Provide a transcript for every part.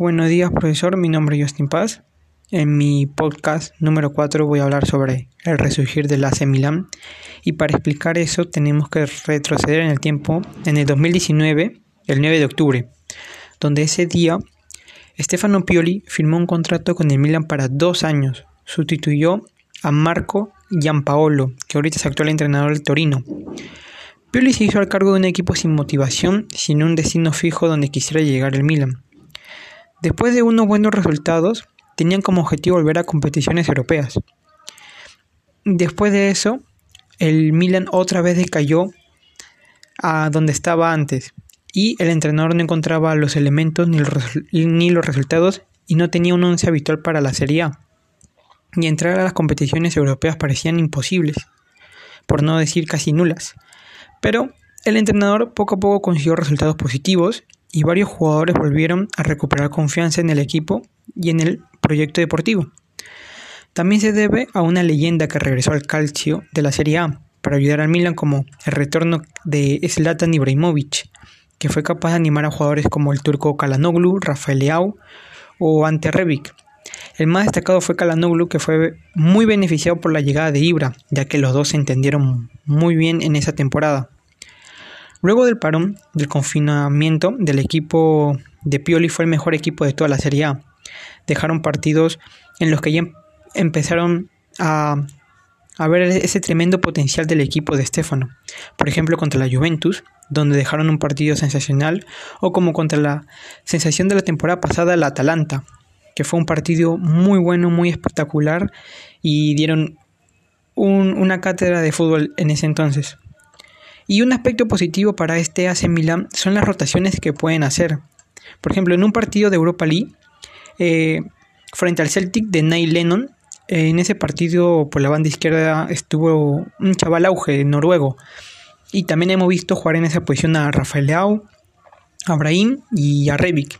Buenos días, profesor. Mi nombre es Justin Paz. En mi podcast número 4 voy a hablar sobre el resurgir del AC Milan. Y para explicar eso tenemos que retroceder en el tiempo, en el 2019, el 9 de octubre, donde ese día Stefano Pioli firmó un contrato con el Milan para dos años. Sustituyó a Marco Giampaolo, que ahorita es actual entrenador del Torino. Pioli se hizo al cargo de un equipo sin motivación, sin un destino fijo donde quisiera llegar el Milan. Después de unos buenos resultados, tenían como objetivo volver a competiciones europeas. Después de eso, el Milan otra vez decayó a donde estaba antes y el entrenador no encontraba los elementos ni los, resultados y no tenía un once habitual para la Serie A. Y entrar a las competiciones europeas parecían imposibles, por no decir casi nulas. Pero el entrenador poco a poco consiguió resultados positivos y varios jugadores volvieron a recuperar confianza en el equipo y en el proyecto deportivo. También se debe a una leyenda que regresó al calcio de la Serie A para ayudar al Milan como el retorno de Zlatan Ibrahimovic, que fue capaz de animar a jugadores como el turco Kalanoglu, Rafael Leao o Ante Rebic. El más destacado fue Kalanoglu, que fue muy beneficiado por la llegada de Ibra, ya que los dos se entendieron muy bien en esa temporada. Luego del parón del confinamiento del equipo de Pioli fue el mejor equipo de toda la Serie A. Dejaron partidos en los que ya empezaron a, ver ese tremendo potencial del equipo de Stefano. Por ejemplo, contra la Juventus, donde dejaron un partido sensacional, o como contra la sensación de la temporada pasada, la Atalanta, que fue un partido muy bueno, muy espectacular y dieron una cátedra de fútbol en ese entonces. Y un aspecto positivo para este AC Milan son las rotaciones que pueden hacer. Por ejemplo, en un partido de Europa League, eh, frente al Celtic de Neil Lennon, en ese partido por la banda izquierda estuvo un chaval auge noruego y también hemos visto jugar en esa posición a Rafael Leao, a Brahim y a Rebic.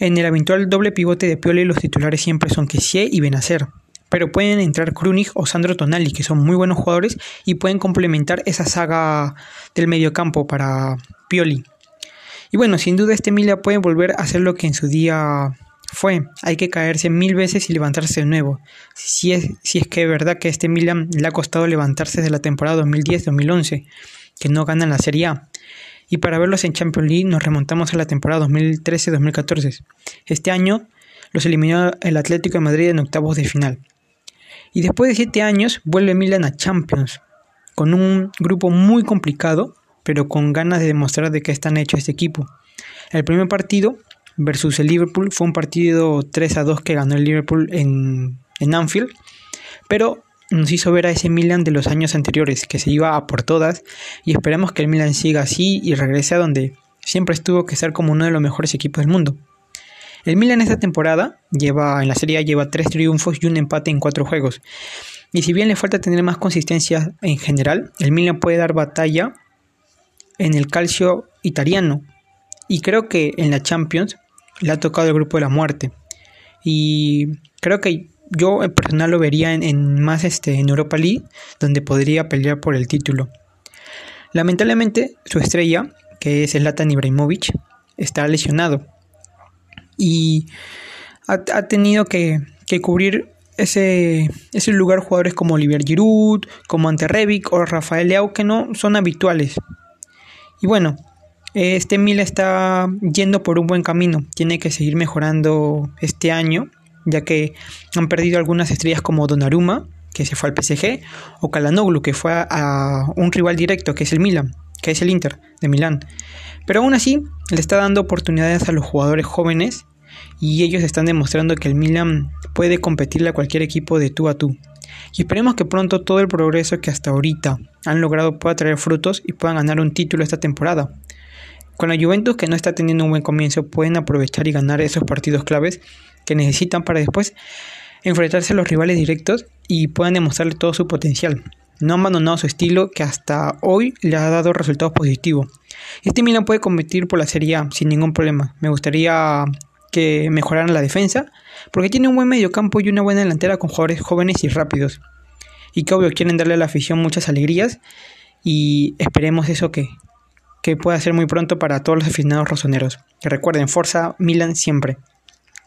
En el habitual doble pivote de Pioli los titulares siempre son Kessie y Benacer. Pero pueden entrar Krunig o Sandro Tonali, que son muy buenos jugadores y pueden complementar esa saga del mediocampo para Pioli. Y bueno, sin duda este Mila puede volver a hacer lo que en su día fue. Hay que caerse mil veces y levantarse de nuevo. Si es, si es que es verdad que este Milan le ha costado levantarse desde la temporada 2010-2011 que no ganan la Serie A. Y para verlos en Champions League nos remontamos a la temporada 2013-2014. Este año los eliminó el Atlético de Madrid en octavos de final. Y después de siete años vuelve Milan a Champions, con un grupo muy complicado, pero con ganas de demostrar de qué están hechos este equipo. El primer partido versus el Liverpool fue un partido 3 a 2 que ganó el Liverpool en, en Anfield, pero nos hizo ver a ese Milan de los años anteriores, que se iba a por todas, y esperamos que el Milan siga así y regrese a donde siempre estuvo que estar como uno de los mejores equipos del mundo. El Milan esta temporada lleva en la Serie lleva tres triunfos y un empate en cuatro juegos. Y si bien le falta tener más consistencia en general, el Milan puede dar batalla en el calcio italiano. Y creo que en la Champions le ha tocado el grupo de la muerte. Y creo que yo en personal lo vería en, más este, en Europa League, donde podría pelear por el título. Lamentablemente, su estrella, que es Zlatan Ibrahimovic, está lesionado y ha, tenido que, cubrir ese, ese, lugar jugadores como Olivier Giroud, como Ante Rebic o Rafael Leao que no son habituales. Y bueno, este Mila está yendo por un buen camino, tiene que seguir mejorando este año ya que han perdido algunas estrellas como Donnarumma, que se fue al PSG, o Kalanoglu, que fue a, un rival directo, que es el Milan, que es el Inter de Milán. Pero aún así, le está dando oportunidades a los jugadores jóvenes y ellos están demostrando que el Milan puede competirle a cualquier equipo de tú a tú. Y esperemos que pronto todo el progreso que hasta ahorita han logrado pueda traer frutos y puedan ganar un título esta temporada. Con la Juventus que no está teniendo un buen comienzo pueden aprovechar y ganar esos partidos claves que necesitan para después enfrentarse a los rivales directos y puedan demostrarle todo su potencial. No han abandonado su estilo que hasta hoy le ha dado resultados positivos. Este Milan puede competir por la Serie A sin ningún problema. Me gustaría que mejoraran la defensa porque tiene un buen mediocampo y una buena delantera con jugadores jóvenes y rápidos. Y que obvio quieren darle a la afición muchas alegrías y esperemos eso que, que pueda ser muy pronto para todos los aficionados rosoneros. Que recuerden, Forza Milan siempre.